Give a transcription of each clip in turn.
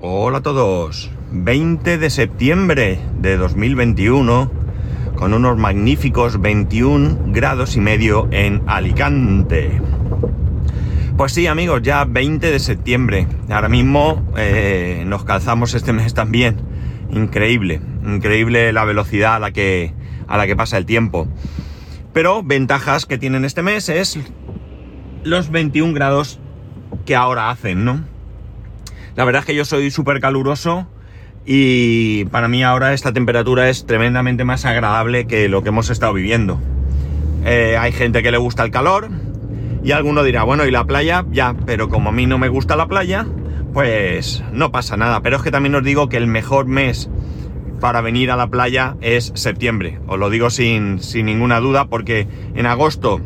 Hola a todos. 20 de septiembre de 2021 con unos magníficos 21 grados y medio en Alicante. Pues sí, amigos, ya 20 de septiembre. Ahora mismo eh, nos calzamos este mes también. Increíble, increíble la velocidad a la que a la que pasa el tiempo. Pero ventajas que tienen este mes es los 21 grados que ahora hacen, ¿no? La verdad es que yo soy súper caluroso y para mí ahora esta temperatura es tremendamente más agradable que lo que hemos estado viviendo. Eh, hay gente que le gusta el calor y alguno dirá, bueno, ¿y la playa? Ya, pero como a mí no me gusta la playa, pues no pasa nada. Pero es que también os digo que el mejor mes para venir a la playa es septiembre. Os lo digo sin, sin ninguna duda porque en agosto,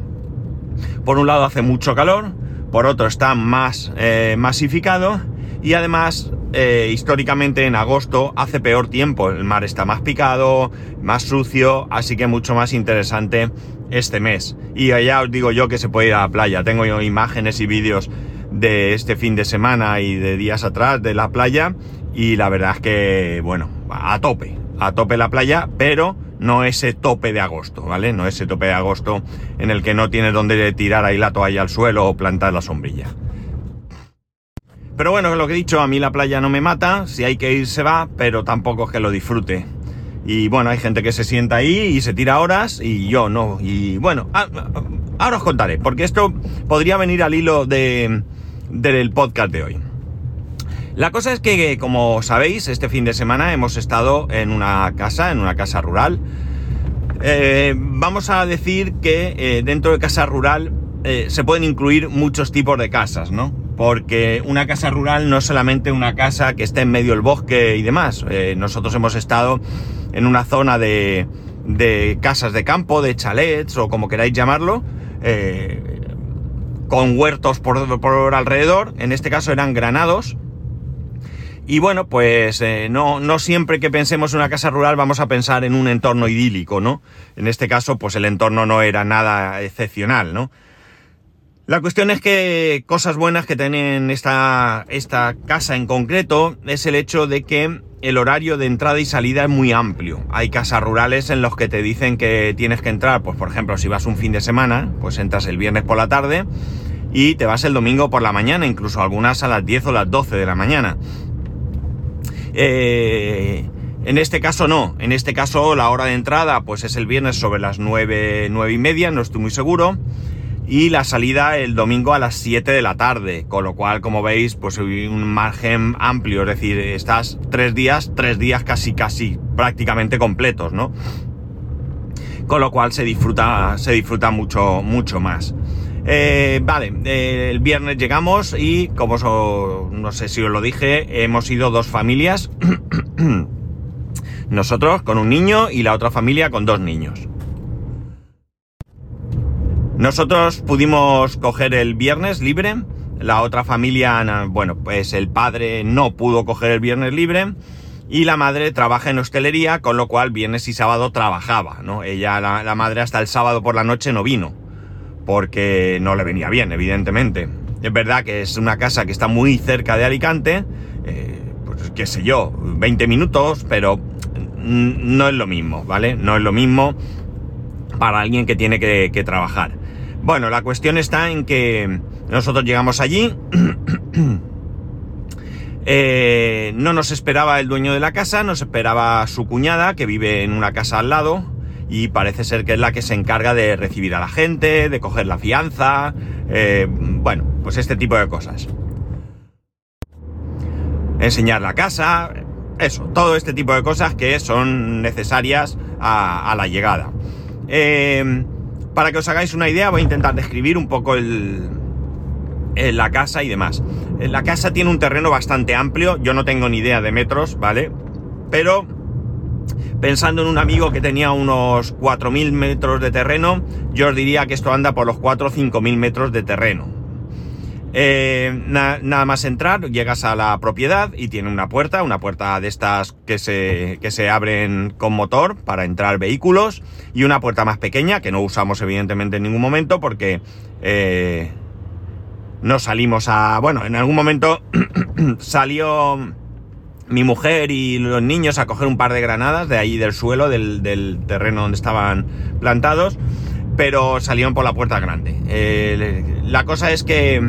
por un lado hace mucho calor, por otro está más eh, masificado y además, eh, históricamente en agosto hace peor tiempo, el mar está más picado, más sucio, así que mucho más interesante este mes. Y ya os digo yo que se puede ir a la playa, tengo yo imágenes y vídeos de este fin de semana y de días atrás de la playa y la verdad es que, bueno, a tope, a tope la playa, pero no ese tope de agosto, ¿vale? No ese tope de agosto en el que no tienes donde tirar ahí la toalla al suelo o plantar la sombrilla. Pero bueno, lo que he dicho, a mí la playa no me mata, si hay que ir se va, pero tampoco es que lo disfrute. Y bueno, hay gente que se sienta ahí y se tira horas y yo no. Y bueno, ahora os contaré, porque esto podría venir al hilo de, del podcast de hoy. La cosa es que, como sabéis, este fin de semana hemos estado en una casa, en una casa rural. Eh, vamos a decir que eh, dentro de casa rural eh, se pueden incluir muchos tipos de casas, ¿no? Porque una casa rural no es solamente una casa que esté en medio del bosque y demás. Eh, nosotros hemos estado en una zona de, casas de campo, de chalets o como queráis llamarlo, eh, con huertos por, por, alrededor. En este caso eran granados. Y bueno, pues eh, no, no siempre que pensemos en una casa rural vamos a pensar en un entorno idílico, ¿no? En este caso, pues el entorno no era nada excepcional, ¿no? La cuestión es que cosas buenas que tienen esta, esta casa en concreto es el hecho de que el horario de entrada y salida es muy amplio. Hay casas rurales en los que te dicen que tienes que entrar, pues por ejemplo, si vas un fin de semana, pues entras el viernes por la tarde y te vas el domingo por la mañana, incluso algunas a las 10 o las 12 de la mañana. Eh, en este caso no, en este caso la hora de entrada pues es el viernes sobre las 9, 9 y media, no estoy muy seguro y la salida el domingo a las 7 de la tarde, con lo cual, como veis, pues hay un margen amplio, es decir, estás tres días, tres días casi, casi prácticamente completos, ¿no? Con lo cual se disfruta, se disfruta mucho, mucho más. Eh, vale, eh, el viernes llegamos y, como no sé si os lo dije, hemos ido dos familias. Nosotros con un niño y la otra familia con dos niños. Nosotros pudimos coger el viernes libre, la otra familia, bueno, pues el padre no pudo coger el viernes libre y la madre trabaja en hostelería, con lo cual viernes y sábado trabajaba, ¿no? Ella, la, madre hasta el sábado por la noche no vino, porque no le venía bien, evidentemente. Es verdad que es una casa que está muy cerca de Alicante, eh, pues qué sé yo, 20 minutos, pero no es lo mismo, ¿vale? No es lo mismo para alguien que tiene que trabajar. Bueno, la cuestión está en que nosotros llegamos allí. Eh, no nos esperaba el dueño de la casa, nos esperaba su cuñada, que vive en una casa al lado, y parece ser que es la que se encarga de recibir a la gente, de coger la fianza, eh, bueno, pues este tipo de cosas. Enseñar la casa, eso, todo este tipo de cosas que son necesarias a, la llegada. Eh, para que os hagáis una idea, voy a intentar describir un poco el, la casa y demás. La casa tiene un terreno bastante amplio, yo no tengo ni idea de metros, ¿vale? Pero pensando en un amigo que tenía unos 4.000 metros de terreno, yo os diría que esto anda por los 4 o 5.000 metros de terreno. Eh, nada más entrar, llegas a la propiedad y tiene una puerta, una puerta de estas que se, que se abren con motor para entrar vehículos y una puerta más pequeña que no usamos evidentemente en ningún momento porque eh, no salimos a... Bueno, en algún momento salió mi mujer y los niños a coger un par de granadas de ahí del suelo, del, terreno donde estaban plantados, pero salieron por la puerta grande. Eh, la cosa es que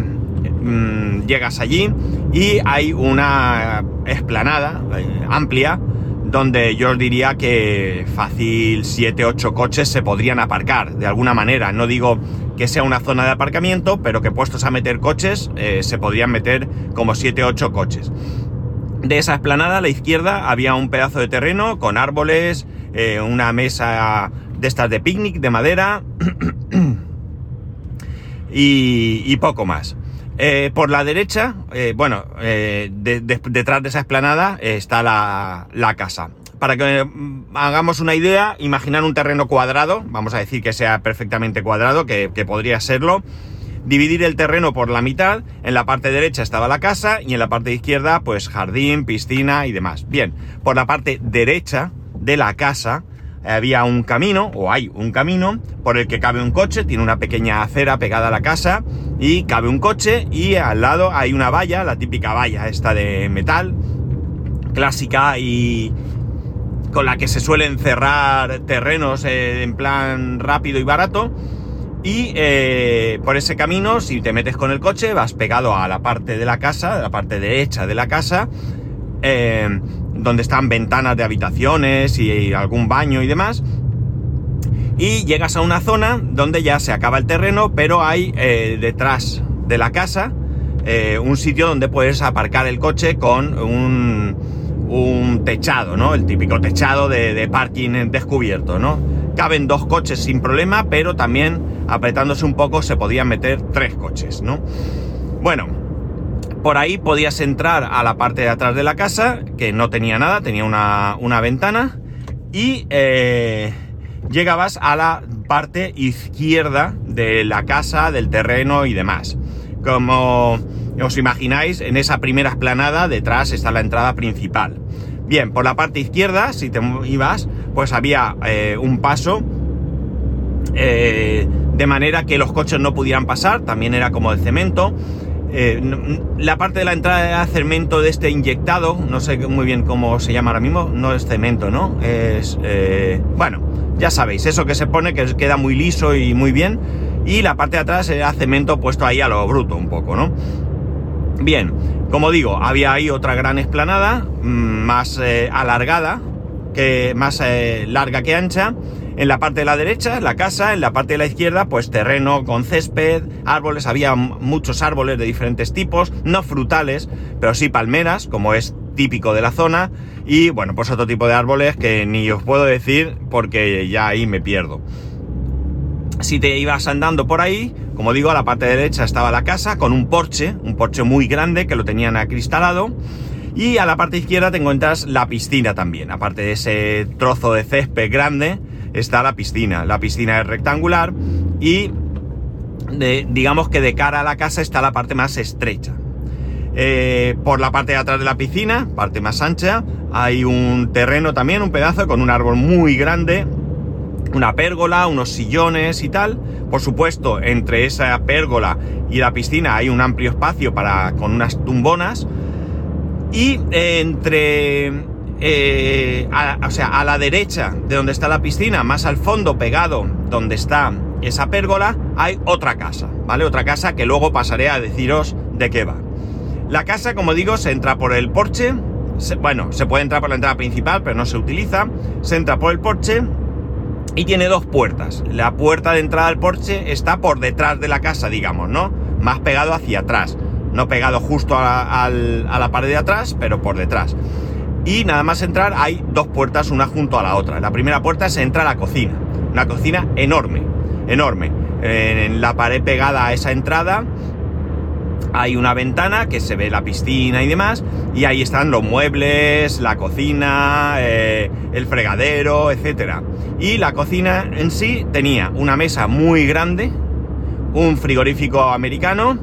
mm, llegas allí y hay una explanada eh, amplia donde yo os diría que fácil 7-8 coches se podrían aparcar de alguna manera. No digo que sea una zona de aparcamiento, pero que puestos a meter coches eh, se podrían meter como 7-8 coches. De esa esplanada a la izquierda había un pedazo de terreno con árboles, eh, una mesa de estas de picnic de madera y, poco más. Eh, por la derecha, eh, bueno, detrás de esa esplanada está la, casa. Para que hagamos una idea, imaginar un terreno cuadrado, vamos a decir que sea perfectamente cuadrado, que podría serlo, dividir el terreno por la mitad, en la parte derecha estaba la casa y en la parte izquierda pues jardín, piscina y demás. Bien, por la parte derecha de la casa había un camino, o hay un camino, por el que cabe un coche, tiene una pequeña acera pegada a la casa y cabe un coche y al lado hay una valla, la típica valla esta de metal, clásica y con la que se suelen cerrar terrenos eh, en plan rápido y barato. Y eh, por ese camino, si te metes con el coche, vas pegado a la parte de la casa, la parte derecha de la casa, eh, donde están ventanas de habitaciones y algún baño y demás. Y llegas a una zona donde ya se acaba el terreno, pero hay eh, detrás de la casa un sitio donde puedes aparcar el coche con un, un techado, ¿no? El típico techado de, de parking descubierto, ¿no? Caben dos coches sin problema, pero también apretándose un poco se podían meter tres coches, ¿no? Bueno, por ahí podías entrar a la parte de atrás de la casa, que no tenía nada, tenía una, ventana, y eh, llegabas a la parte izquierda de la casa, del terreno y demás. Como os imagináis, en esa primera esplanada detrás está la entrada principal. Bien, por la parte izquierda, si te ibas, pues había eh, un paso eh, de manera que los coches no pudieran pasar, también era como de cemento. Eh, la parte de la entrada era cemento de este inyectado, no sé muy bien cómo se llama ahora mismo, no es cemento, ¿no? Es, eh, bueno, ya sabéis, eso que se pone que queda muy liso y muy bien, y la parte de atrás era cemento puesto ahí a lo bruto un poco, ¿no? Bien, como digo, había ahí otra gran esplanada, mm, más alargada, que, más larga que ancha, en la parte de la derecha, la casa, en la parte de la izquierda, pues terreno con césped, árboles, había muchos árboles de diferentes tipos, no frutales, pero sí palmeras, como es típico de la zona, y bueno, pues otro tipo de árboles que ni os puedo decir porque ya ahí me pierdo. Si te ibas andando por ahí, como digo, a la parte derecha estaba la casa con un porche, un porche muy grande que lo tenían acristalado. Y a la parte izquierda te encuentras la piscina también, aparte de ese trozo de césped grande está la piscina. La piscina es rectangular y digamos que de cara a la casa está la parte más estrecha. Eh, por la parte de atrás de la piscina, parte más ancha, hay un terreno también, un pedazo con un árbol muy grande, una pérgola, unos sillones y tal. Por supuesto, entre esa pérgola y la piscina hay un amplio espacio para con unas tumbonas. Y entre eh, o sea, a la derecha de donde está la piscina, más al fondo, pegado donde está esa pérgola, hay otra casa, ¿vale? Otra casa que luego pasaré a deciros de qué va. La casa, como digo, se entra por el porche, bueno, se puede entrar por la entrada principal, pero no se utiliza, se entra por el porche y tiene dos puertas. La puerta de entrada al porche está por detrás de la casa, digamos, ¿no? Más pegado hacia atrás, no pegado justo a la pared de atrás, pero por detrás y nada más entrar hay dos puertas una junto a la otra. La primera puerta se entra a la cocina, una cocina enorme, enorme. En la pared pegada a esa entrada hay una ventana que se ve la piscina y demás, y ahí están los muebles, la cocina, eh, el fregadero, etc. Y la cocina en sí tenía una mesa muy grande, un frigorífico americano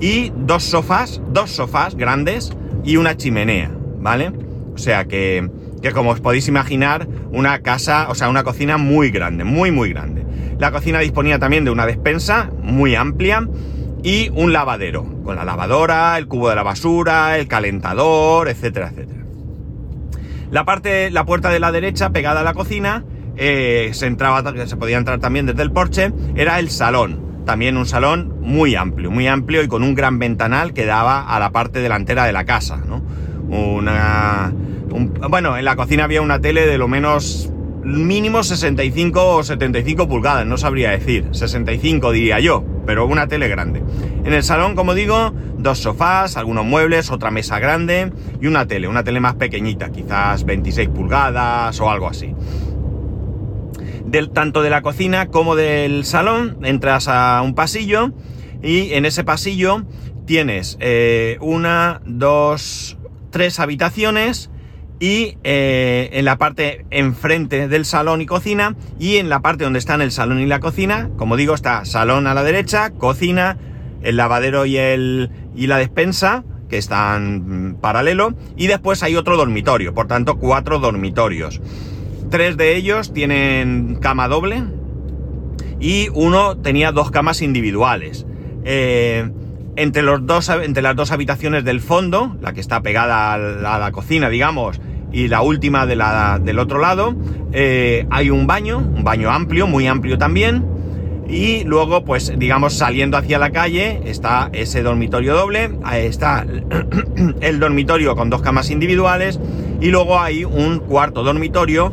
y dos sofás, dos sofás grandes y una chimenea, ¿vale? O sea que, que como os podéis imaginar, una casa, o sea, una cocina muy grande, muy, muy grande. La cocina disponía también de una despensa muy amplia y un lavadero, con la lavadora, el cubo de la basura, el calentador, etcétera, etcétera. La parte, la puerta de la derecha, pegada a la cocina, eh, se entraba, se podía entrar también desde el porche, era el salón. También un salón muy amplio, muy amplio y con un gran ventanal que daba a la parte delantera de la casa, ¿no? Una, bueno, en la cocina había una tele de lo menos mínimo 65 o 75 pulgadas, no sabría decir, 65 diría yo, pero una tele grande. En el salón, como digo, dos sofás, algunos muebles, otra mesa grande y una tele, una tele más pequeñita, quizás 26 pulgadas o algo así. Del, tanto de la cocina como del salón, entras a un pasillo y en ese pasillo tienes eh, una, dos, tres habitaciones y eh, en la parte enfrente del salón y cocina y en la parte donde están el salón y la cocina, como digo, está salón a la derecha, cocina, el lavadero y, el, y la despensa que están mm, paralelo y después hay otro dormitorio, por tanto cuatro dormitorios. Tres de ellos tienen cama doble y uno tenía dos camas individuales. Eh, entre, los dos, entre las dos habitaciones del fondo, la que está pegada a la, cocina, digamos, y la última de la, del otro lado, eh, hay un baño, un baño amplio, muy amplio también. Y luego, pues, digamos, saliendo hacia la calle, está ese dormitorio doble, está el dormitorio con dos camas individuales, y luego hay un cuarto dormitorio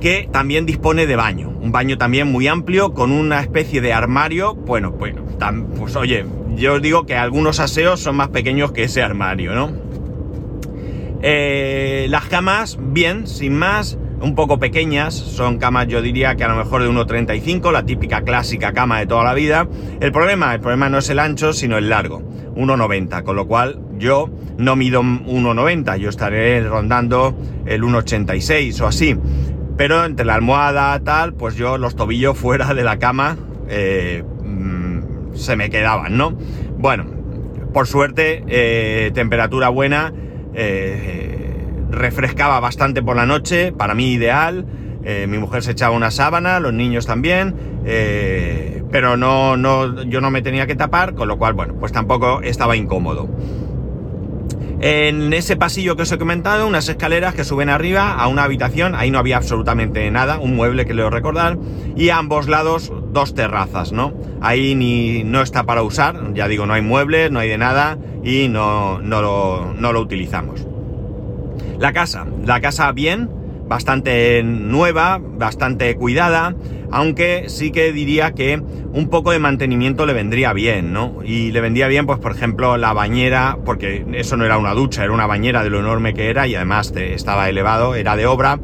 que también dispone de baño. Un baño también muy amplio, con una especie de armario. Bueno, bueno, pues oye, yo os digo que algunos aseos son más pequeños que ese armario, ¿no? Eh, las camas, bien, sin más, un poco pequeñas, son camas yo diría que a lo mejor de 1,35, la típica clásica cama de toda la vida. El problema, el problema no es el ancho, sino el largo, 1,90, con lo cual yo no mido 1,90, yo estaré rondando el 1,86 o así. Pero entre la almohada tal, pues yo los tobillos fuera de la cama eh, se me quedaban, ¿no? Bueno, por suerte, eh, temperatura buena, eh, refrescaba bastante por la noche, para mí ideal. Eh, mi mujer se echaba una sábana, los niños también, pero no, no, yo no me tenía que tapar, con lo cual, bueno, pues tampoco estaba incómodo. En ese pasillo que os he comentado, unas escaleras que suben arriba a una habitación, ahí no había absolutamente nada, un mueble que leo recordar, y a ambos lados dos terrazas, ¿no? Ahí ni, no está para usar, ya digo, no hay muebles, no hay de nada y no, no, lo, no lo utilizamos. La casa, la casa bien, bastante nueva, bastante cuidada, aunque sí que diría que un poco de mantenimiento le vendría bien, ¿no? Y le vendría bien, pues por ejemplo, la bañera, porque eso no era una ducha, era una bañera de lo enorme que era y además estaba elevado, era de obra.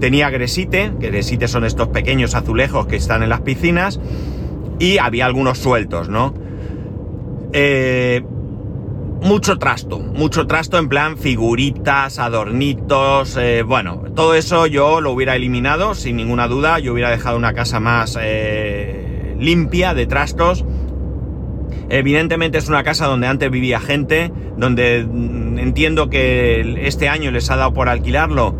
Tenía gresite, que gresite son estos pequeños azulejos que están en las piscinas, y había algunos sueltos, ¿no? Eh, mucho trasto, mucho trasto en plan figuritas, adornitos, eh, bueno, todo eso yo lo hubiera eliminado sin ninguna duda, yo hubiera dejado una casa más eh, limpia de trastos. Evidentemente es una casa donde antes vivía gente, donde mm, entiendo que este año les ha dado por alquilarlo,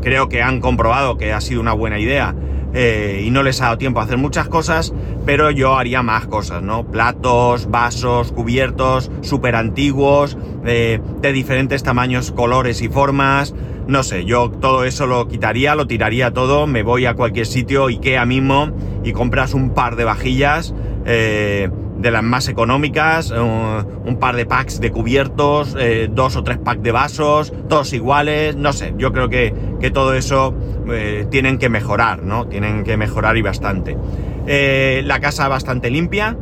creo que han comprobado que ha sido una buena idea eh, y no les ha dado tiempo a hacer muchas cosas, pero yo haría más cosas, ¿no? Platos, vasos, cubiertos, súper antiguos, de diferentes tamaños, colores y formas. No sé, yo todo eso lo quitaría, lo tiraría todo, me voy a cualquier sitio, Ikea mismo, y compras un par de vajillas. Eh, de las más económicas, un par de packs de cubiertos, eh, dos o tres packs de vasos, todos iguales, no sé, yo creo que, todo eso eh, tienen que mejorar, ¿no? Tienen que mejorar y bastante. Eh, la casa bastante limpia.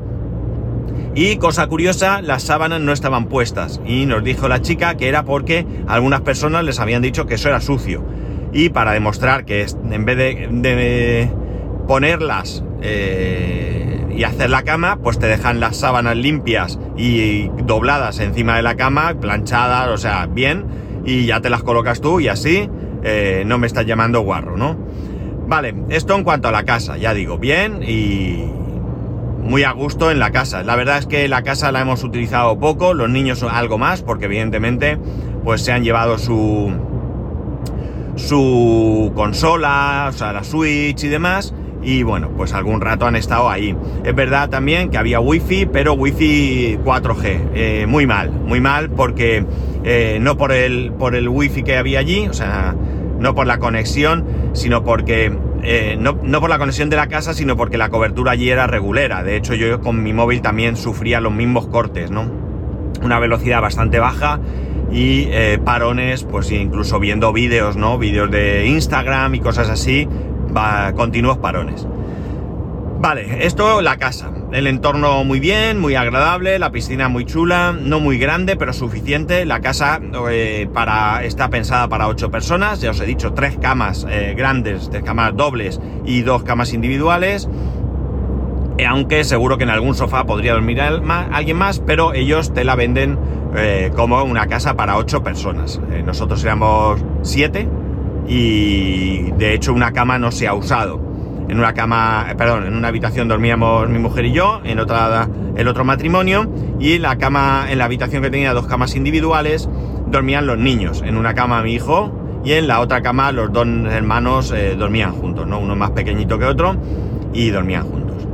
Y cosa curiosa, las sábanas no estaban puestas. Y nos dijo la chica que era porque algunas personas les habían dicho que eso era sucio. Y para demostrar que en vez de ponerlas y hacer la cama, pues te dejan las sábanas limpias y dobladas encima de la cama, planchadas, o sea, bien, y ya te las colocas tú y así eh, no me estás llamando guarro, ¿no? Vale, esto en cuanto a la casa, ya digo, bien y muy a gusto en la casa. La verdad es que la casa la hemos utilizado poco, los niños algo más, porque evidentemente pues se han llevado su su consola, o sea, la Switch y demás, y bueno, pues algún rato han estado ahí. Es verdad también que había wifi, pero wifi 4G, eh, muy mal, muy mal porque eh, no por el, por el wifi que había allí, o sea, no por la conexión, sino porque eh, no, no, por la conexión de la casa, sino porque la cobertura allí era regulera. De hecho, yo con mi móvil también sufría los mismos cortes, ¿no? Una velocidad bastante baja y parones, pues incluso viendo vídeos, ¿no? Vídeos de Instagram y cosas así, va, continuos parones. Vale, esto la casa. El entorno muy bien, muy agradable, la piscina muy chula, no muy grande, pero suficiente. La casa eh, para, está pensada para ocho personas, ya os he dicho, tres camas eh, grandes, tres camas dobles y dos camas individuales. Eh, aunque seguro que en algún sofá podría dormir alguien más, pero ellos te la venden eh, como una casa para ocho personas. Nosotros éramos siete y de hecho una cama no se ha usado. En una cama, perdón, en una habitación dormíamos mi mujer y yo, en otra el otro matrimonio y la cama, en la habitación que tenía dos camas individuales dormían los niños. En una cama mi hijo y en la otra cama los dos hermanos dormían juntos, ¿no? Uno más pequeñito que otro y dormían juntos.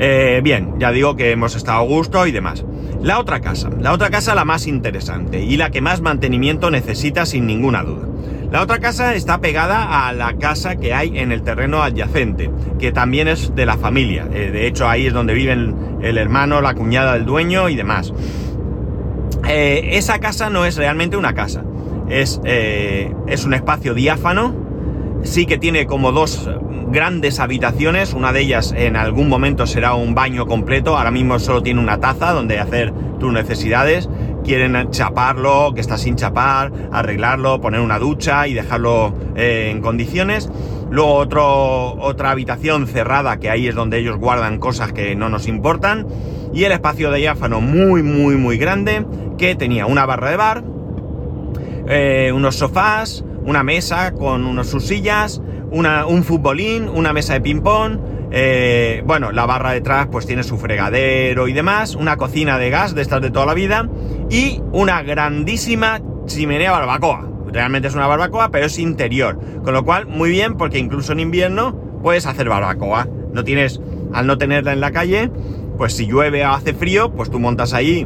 Eh, bien, ya digo que hemos estado a gusto y demás. La otra casa, la otra casa la más interesante y la que más mantenimiento necesita sin ninguna duda. La otra casa está pegada a la casa que hay en el terreno adyacente, que también es de la familia. Eh, de hecho, ahí es donde viven el hermano, la cuñada del dueño y demás. Eh, esa casa no es realmente una casa, es, es un espacio diáfano, sí que tiene como dos grandes habitaciones, una de ellas en algún momento será un baño completo, ahora mismo solo tiene una taza donde hacer tus necesidades, quieren chaparlo, que está sin chapar, arreglarlo, poner una ducha y dejarlo eh, en condiciones. Luego otro, otra habitación cerrada, que ahí es donde ellos guardan cosas que no nos importan. Y el espacio de diáfano muy, muy, muy grande, que tenía una barra de bar, eh, unos sofás, una mesa con unos sus sillas, un futbolín, una mesa de ping-pong, eh, bueno, la barra detrás pues tiene su fregadero y demás, una cocina de gas de estas de toda la vida y una grandísima chimenea barbacoa. Realmente es una barbacoa, pero es interior. Con lo cual, muy bien, porque incluso en invierno puedes hacer barbacoa. No tienes, al no tenerla en la calle, pues si llueve o hace frío, pues tú montas ahí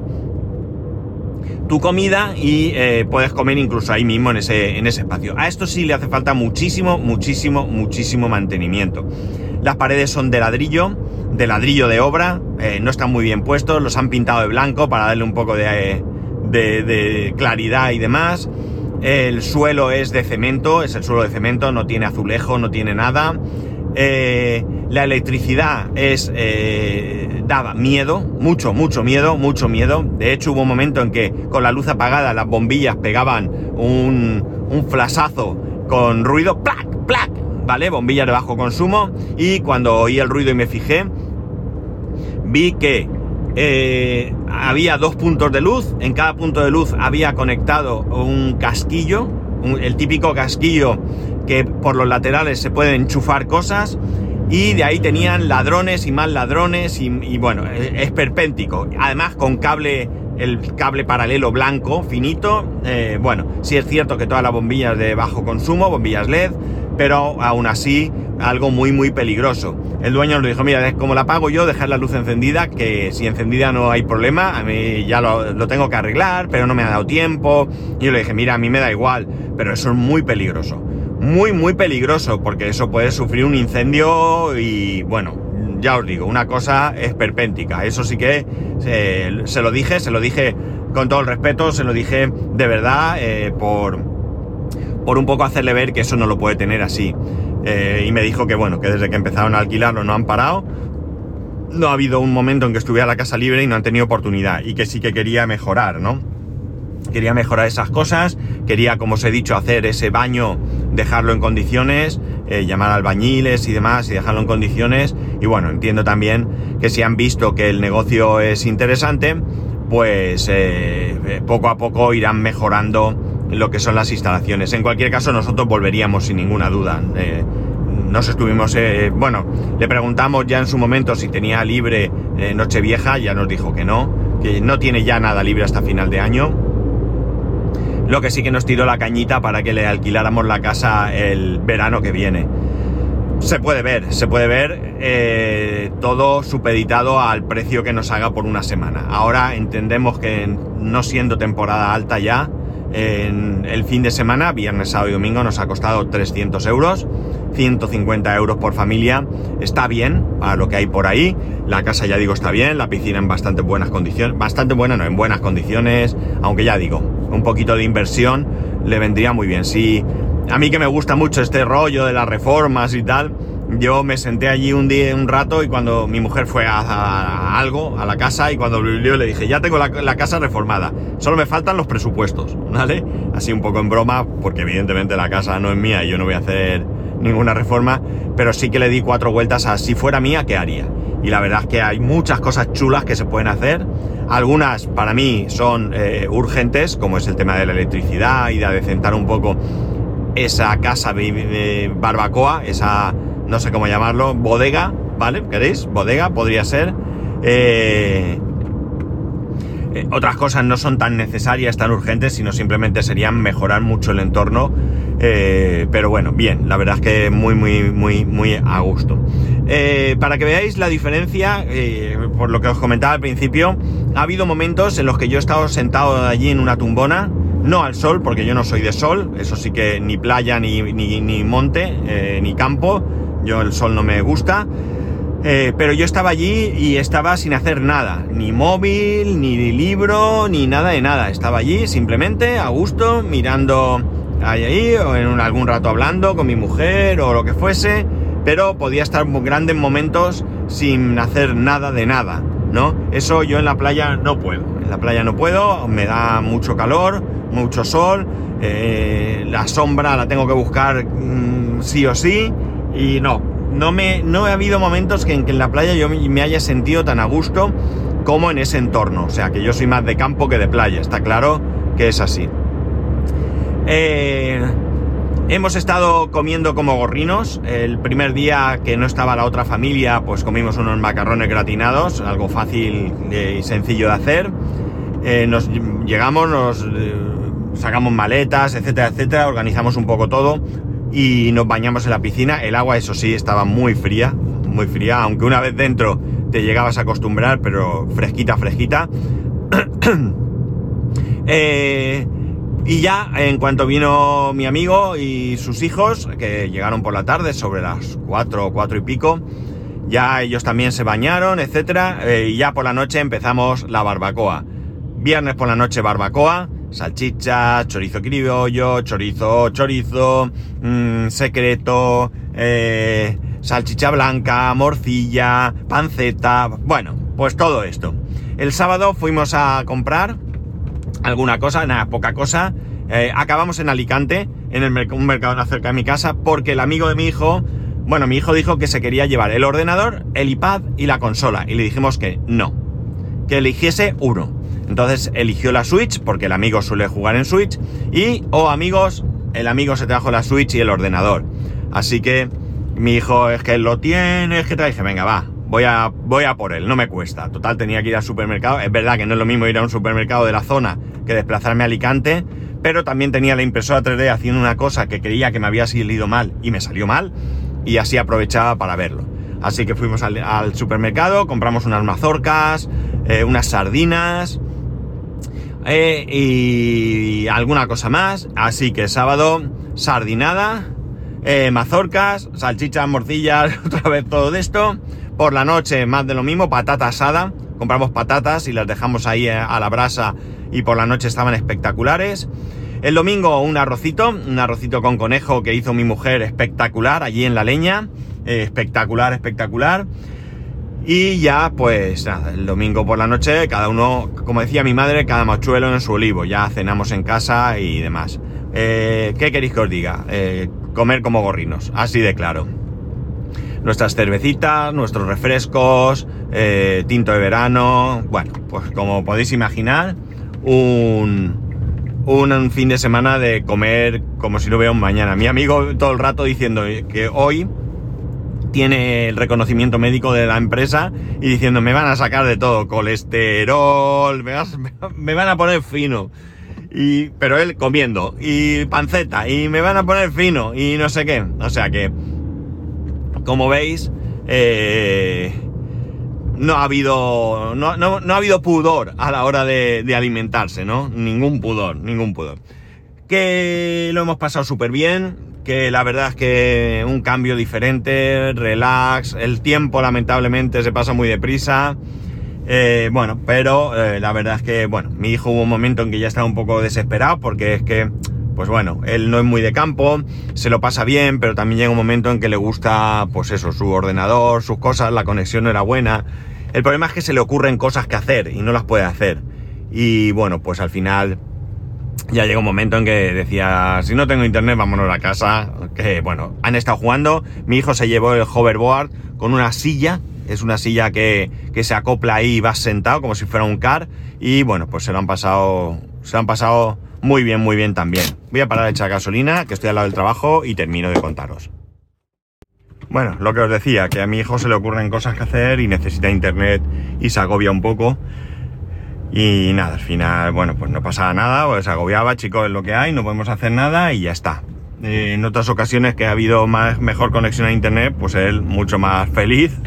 tu comida y eh, puedes comer incluso ahí mismo en ese, en ese espacio. A esto sí le hace falta muchísimo, muchísimo, muchísimo mantenimiento. Las paredes son de ladrillo, de ladrillo de obra, eh, no están muy bien puestos, los han pintado de blanco para darle un poco de, de, claridad y demás. El suelo es de cemento, es el suelo de cemento, no tiene azulejo, no tiene nada. Eh, la electricidad es daba miedo, mucho, mucho miedo, mucho miedo. De hecho, hubo un momento en que con la luz apagada las bombillas pegaban un, un flasazo con ruido, ¡plac! ¡plac! ¿Vale? Bombillas de bajo consumo. Y cuando oí el ruido y me fijé, vi que eh, había dos puntos de luz. En cada punto de luz había conectado un casquillo, el típico casquillo que por los laterales se pueden enchufar cosas y de ahí tenían ladrones y más ladrones y, bueno, e, es perpéntico. Además con cable, el cable paralelo blanco, finito. Eh, bueno, sí es cierto que todas las bombillas de bajo consumo, bombillas LED, pero aún así algo muy muy peligroso. El dueño nos dijo, mira, como la pago yo, dejar la luz encendida, que si encendida no hay problema, a mí ya lo, lo tengo que arreglar, pero no me ha dado tiempo. Y yo le dije, mira, a mí me da igual, pero eso es muy peligroso muy, muy peligroso, porque eso puede sufrir un incendio y, bueno, ya os digo, una cosa es perpéntica. Eso sí que se, lo dije, se lo dije con todo el respeto, se lo dije de verdad eh, por, por un poco hacerle ver que eso no lo puede tener así. Eh, y me dijo que, bueno, que desde que empezaron a alquilarlo no han parado. No ha habido un momento en que estuviera la casa libre y no han tenido oportunidad. Y que sí que quería mejorar, ¿no? Quería mejorar esas cosas, quería, como os he dicho, hacer ese baño dejarlo en condiciones, eh, llamar albañiles y demás y dejarlo en condiciones. Y bueno, entiendo también que si han visto que el negocio es interesante, pues eh, eh, poco a poco irán mejorando lo que son las instalaciones. En cualquier caso, nosotros volveríamos sin ninguna duda. nos estuvimos, bueno, le preguntamos ya en su momento si tenía libre Nochevieja, ya nos dijo que no, que no tiene ya nada libre hasta final de año lo que sí que nos tiró la cañita para que le alquiláramos la casa el verano que viene. se puede ver, se puede ver eh, todo supeditado al precio que nos haga por una semana. Ahora entendemos que no siendo temporada alta ya, en el fin de semana, viernes, sábado y domingo, nos ha costado 300 euros, 150 euros por familia. Está bien para lo que hay por ahí. La casa, ya digo, está bien. La piscina en bastante buenas condiciones. Bastante buena, no, en buenas condiciones. Aunque ya digo, un poquito de inversión le vendría muy bien. Si a mí que me gusta mucho este rollo de las reformas y tal, yo me senté allí un día, un rato, y cuando mi mujer fue a, algo, a la casa, y cuando volvió le dije, ya tengo la, casa reformada, solo me faltan los presupuestos, ¿vale? Así un poco en broma, porque evidentemente la casa no es mía y yo no voy a hacer ninguna reforma, pero sí que le di cuatro vueltas a si fuera mía, ¿qué haría? Y la verdad es que hay muchas cosas chulas que se pueden hacer. Algunas para mí son eh, urgentes, como es el tema de la electricidad y de adecentar un poco esa casa de barbacoa, esa no sé cómo llamarlo, bodega, ¿vale? ¿Queréis? Bodega podría ser. Eh, eh, otras cosas no son tan necesarias, tan urgentes, sino simplemente serían mejorar mucho el entorno. Eh, pero bueno, bien, la verdad es que muy, muy, muy, muy a gusto. para que veáis la diferencia, por lo que os comentaba al principio, ha habido momentos en los que yo he estado sentado allí en una tumbona, no al sol, porque yo no soy de sol, eso sí que ni playa, ni, ni, ni monte, ni campo, yo el sol no me gusta. Eh, pero yo estaba allí y estaba sin hacer nada, ni móvil, ni libro, ni nada de nada. Estaba allí simplemente a gusto, mirando ahí, o en algún rato hablando con mi mujer o lo que fuese, pero podía estar grandes momentos sin hacer nada de nada, ¿no? Eso yo en la playa no puedo. En la playa no puedo, me da mucho calor, mucho sol, eh, la sombra la tengo que buscar mm, sí o sí y no, no, me, no he habido momentos que en que en la playa yo me haya sentido tan a gusto como en ese entorno. O sea, que yo soy más de campo que de playa, está claro que es así. Eh, hemos estado comiendo como gorrinos. El primer día que no estaba la otra familia, pues comimos unos macarrones gratinados, algo fácil y sencillo de hacer. Eh, nos llegamos, nos eh, sacamos maletas, etcétera, etcétera, organizamos un poco todo y nos bañamos en la piscina. El agua, eso sí, estaba muy fría, muy fría, aunque una vez dentro te llegabas a acostumbrar, pero fresquita, fresquita. Eh, y ya, en cuanto vino mi amigo y sus hijos, que llegaron por la tarde, sobre las 4 o 4 y pico, ya ellos también se bañaron, etcétera, eh, y ya por la noche empezamos la barbacoa. Viernes por la noche barbacoa, salchicha, chorizo criollo, chorizo, chorizo, mmm, secreto, eh, salchicha blanca, morcilla, panceta, bueno, pues todo esto. El sábado fuimos a comprar alguna cosa, nada, poca cosa. Eh, acabamos en Alicante, en el un mercado cerca de mi casa, porque el amigo de mi hijo, bueno, mi hijo dijo que se quería llevar el ordenador, el iPad y la consola. Y le dijimos que no, que eligiese uno. Entonces eligió la Switch, porque el amigo suele jugar en Switch, y, oh amigos, el amigo se trajo la Switch y el ordenador. Así que mi hijo es que lo tiene, es que te dije, venga, va, voy a, voy a por él, no me cuesta. Total, tenía que ir al supermercado. Es verdad que no es lo mismo ir a un supermercado de la zona que desplazarme a Alicante, pero también tenía la impresora 3D haciendo una cosa que creía que me había salido mal y me salió mal, y así aprovechaba para verlo. Así que fuimos al, supermercado, compramos unas mazorcas, eh, unas sardinas, eh, y alguna cosa más. Así que sábado, sardinada, eh, mazorcas, salchichas, morcillas, otra vez todo esto. Por la noche, más de lo mismo, patata asada. Compramos patatas y las dejamos ahí eh, a la brasa y por la noche estaban espectaculares. El domingo un arrocito, un arrocito con conejo que hizo mi mujer espectacular allí en la leña. espectacular, espectacular. Y ya, pues nada, el domingo por la noche, cada uno, como decía mi madre, cada machuelo en su olivo. Ya cenamos en casa y demás. Eh, ¿Qué queréis que os diga? Eh, comer como gorrinos, así de claro. Nuestras cervecitas, nuestros refrescos, eh, tinto de verano. Bueno, pues como podéis imaginar, un, un fin de semana de comer como si no hubiera un mañana. Mi amigo todo el rato diciendo que hoy tiene el reconocimiento médico de la empresa y diciendo me van a sacar de todo, colesterol, me, van a poner fino. Y, pero él comiendo, y panceta, y me van a poner fino, y no sé qué. O sea que como veis, eh, no ha habido. No, ha habido pudor a la hora de, de, alimentarse, ¿no? Ningún pudor, ningún pudor. Que lo hemos pasado súper bien. Que la verdad es que un cambio diferente, relax. El tiempo, lamentablemente, se pasa muy deprisa. Eh, bueno, pero eh, la verdad es que, bueno, mi hijo hubo un momento en que ya estaba un poco desesperado porque es que, pues bueno, él no es muy de campo, se lo pasa bien, pero también llega un momento en que le gusta, pues eso, su ordenador, sus cosas, la conexión no era buena. El problema es que se le ocurren cosas que hacer y no las puede hacer. Y bueno, pues al final ya llega un momento en que decía, si no tengo internet, vámonos a casa. Que bueno, han estado jugando, mi hijo se llevó el hoverboard con una silla es una silla que, se acopla ahí y vas sentado como si fuera un car. Y bueno, pues se lo han pasado. Se lo han pasado muy bien, muy bien también. Voy a parar de echar gasolina, que estoy al lado del trabajo, y termino de contaros. Bueno, lo que os decía, que a mi hijo se le ocurren cosas que hacer y necesita internet y se agobia un poco. Y nada, al final, bueno, pues no pasaba nada, pues agobiaba, chicos, es lo que hay, no podemos hacer nada y ya está. Eh, en otras ocasiones que ha habido más, mejor conexión a internet, pues él mucho más feliz,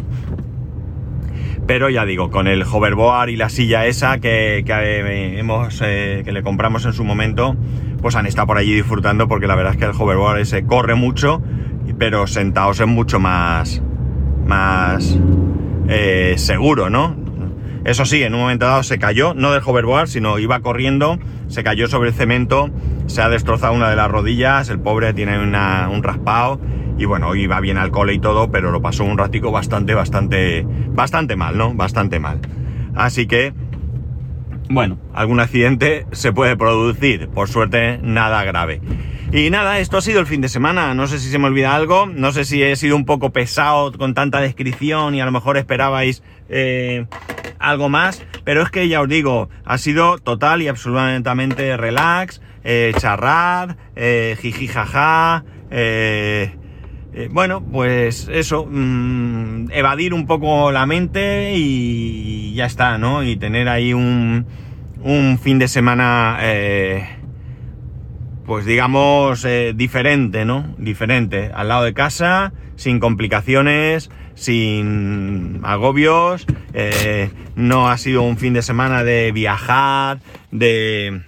pero ya digo, con el hoverboard y la silla esa que, eh, hemos, eh, que le compramos en su momento, pues han estado por allí disfrutando porque la verdad es que el hoverboard ese corre mucho, pero sentados es mucho más, más seguro, ¿no? Eso sí, en un momento dado se cayó, no del hoverboard, sino iba corriendo, se cayó sobre el cemento, se ha destrozado una de las rodillas, el pobre tiene un raspado y bueno, iba bien al cole y todo, pero lo pasó un ratico bastante, bastante, bastante mal, ¿no? Bastante mal. Así que, bueno, algún accidente se puede producir, por suerte nada grave. Y nada, esto ha sido el fin de semana. No sé si se me olvida algo, no sé si he sido un poco pesado con tanta descripción y a lo mejor esperabais eh, algo más, pero es que ya os digo, ha sido total y absolutamente relax, eh, charrar, eh, jiji jaja, eh, eh, bueno, pues eso, mm, evadir un poco la mente y ya está, ¿no? Y tener ahí un, un fin de semana, eh, pues digamos, diferente, ¿no? Diferente, al lado de casa, sin complicaciones, sin agobios, no ha sido un fin de semana de viajar, de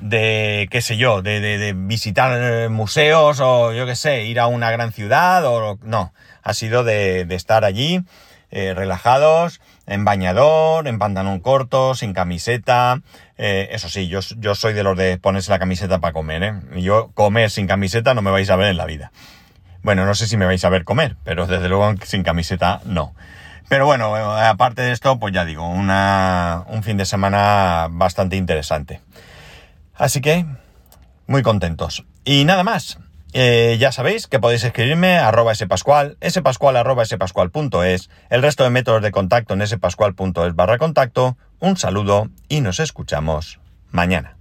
de, qué sé yo, de, visitar museos o yo qué sé, ir a una gran ciudad o no, ha sido de, estar allí eh, relajados, en bañador, en pantalón corto, sin camiseta. Eh, eso sí, yo, yo soy de los de ponerse la camiseta para comer, ¿eh? Yo comer sin camiseta no me vais a ver en la vida. Bueno, no sé si me vais a ver comer, pero desde luego sin camiseta no. Pero bueno, aparte de esto, pues ya digo, una, un fin de semana bastante interesante. Así que, muy contentos. Y nada más. Eh, ya sabéis que podéis escribirme arroba spascual, spascual arroba spascual.es, el resto de métodos de contacto en spascual.es barra contacto. Un saludo y nos escuchamos mañana.